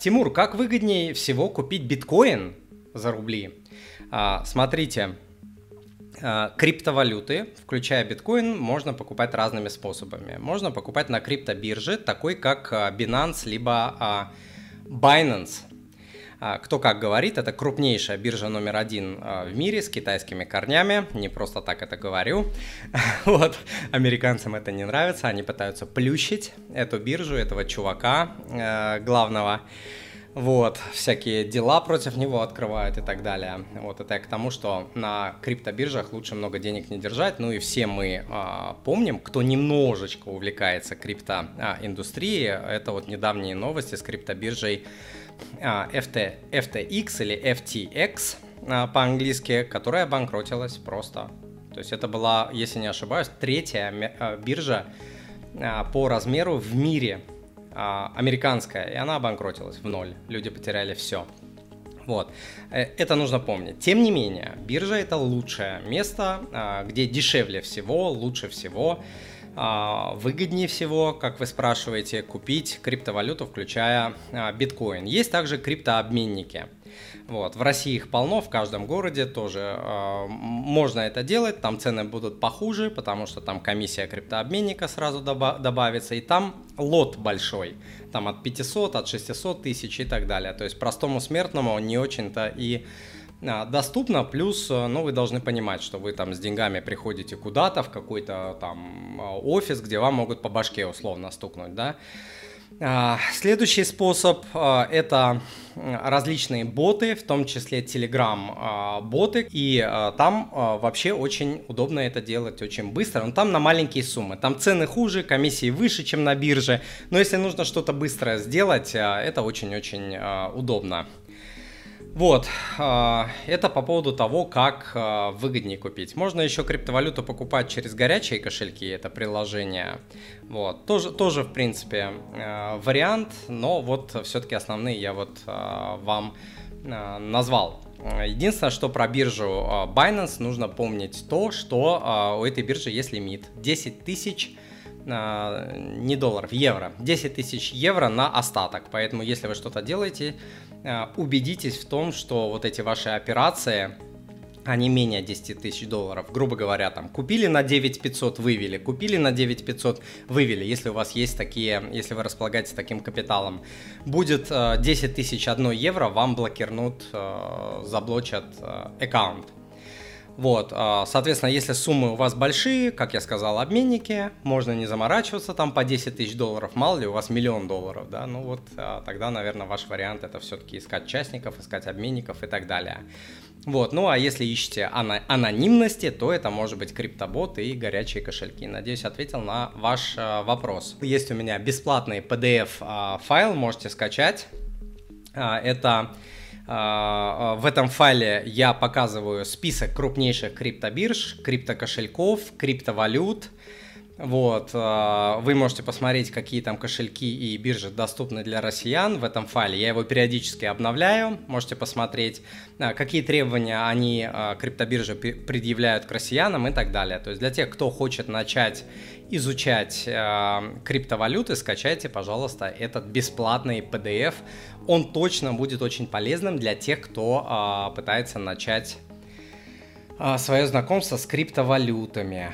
Тимур, как выгоднее всего купить биткоин за рубли? А, смотрите, а, криптовалюты, включая биткоин, можно покупать разными способами. Можно покупать на криптобирже, такой как а, Binance, либо а, Binance. Кто как говорит, это крупнейшая биржа номер один в мире с китайскими корнями. Не просто так это говорю. Вот, американцам это не нравится, они пытаются плющить эту биржу, этого чувака главного вот, всякие дела против него открывают и так далее. Вот это я к тому, что на криптобиржах лучше много денег не держать. Ну и все мы а, помним, кто немножечко увлекается криптоиндустрией, это вот недавние новости с криптобиржей а, FT, FTX или FTX а, по-английски, которая обанкротилась просто. То есть это была, если не ошибаюсь, третья а, биржа а, по размеру в мире а, американская, и она обанкротилась в ноль. Люди потеряли все. Вот. Э, это нужно помнить. Тем не менее, биржа это лучшее место, а, где дешевле всего, лучше всего, а, выгоднее всего, как вы спрашиваете, купить криптовалюту, включая биткоин. Есть также криптообменники. Вот. В России их полно, в каждом городе тоже э, можно это делать, там цены будут похуже, потому что там комиссия криптообменника сразу доба- добавится, и там лот большой, там от 500, от 600 тысяч и так далее. То есть простому смертному не очень-то и а, доступно, плюс, э, ну, вы должны понимать, что вы там с деньгами приходите куда-то, в какой-то там офис, где вам могут по башке условно стукнуть, да, а, следующий способ а, – это различные боты, в том числе Telegram боты, и там вообще очень удобно это делать очень быстро, но там на маленькие суммы, там цены хуже, комиссии выше, чем на бирже, но если нужно что-то быстрое сделать, это очень-очень удобно. Вот, а, это по поводу того, как а, выгоднее купить. Можно еще криптовалюту покупать через горячие кошельки, это приложение. Вот, тоже, тоже в принципе, а, вариант, но вот все-таки основные я вот вам назвал. Единственное, что про биржу Binance нужно помнить то, что у этой биржи есть лимит 10 тысяч не долларов, евро. 10 тысяч евро на остаток. Поэтому, если вы что-то делаете, Э, убедитесь в том, что вот эти ваши операции, они менее 10 тысяч долларов. Грубо говоря, там купили на 9 500, вывели, купили на 9 500, вывели, если у вас есть такие, если вы располагаете таким капиталом. Будет 10 э, тысяч 1 евро, вам блокирнут, э, заблочат аккаунт. Вот, а, соответственно, если суммы у вас большие, как я сказал, обменники, можно не заморачиваться там по 10 тысяч долларов, мало ли у вас миллион долларов, да, ну вот а, тогда, наверное, ваш вариант это все-таки искать частников, искать обменников и так далее. Вот, ну а если ищете анонимности, то это может быть криптоботы и горячие кошельки. Надеюсь, ответил на ваш э, вопрос. Есть у меня бесплатный PDF э, файл, можете скачать. Это а, а, в этом файле я показываю список крупнейших криптобирж, криптокошельков, криптовалют. Вот, а, вы можете посмотреть, какие там кошельки и биржи доступны для россиян в этом файле. Я его периодически обновляю. Можете посмотреть, какие требования они, криптобиржи, предъявляют к россиянам и так далее. То есть для тех, кто хочет начать изучать криптовалюты, скачайте, пожалуйста, этот бесплатный PDF он точно будет очень полезным для тех, кто пытается начать свое знакомство с криптовалютами.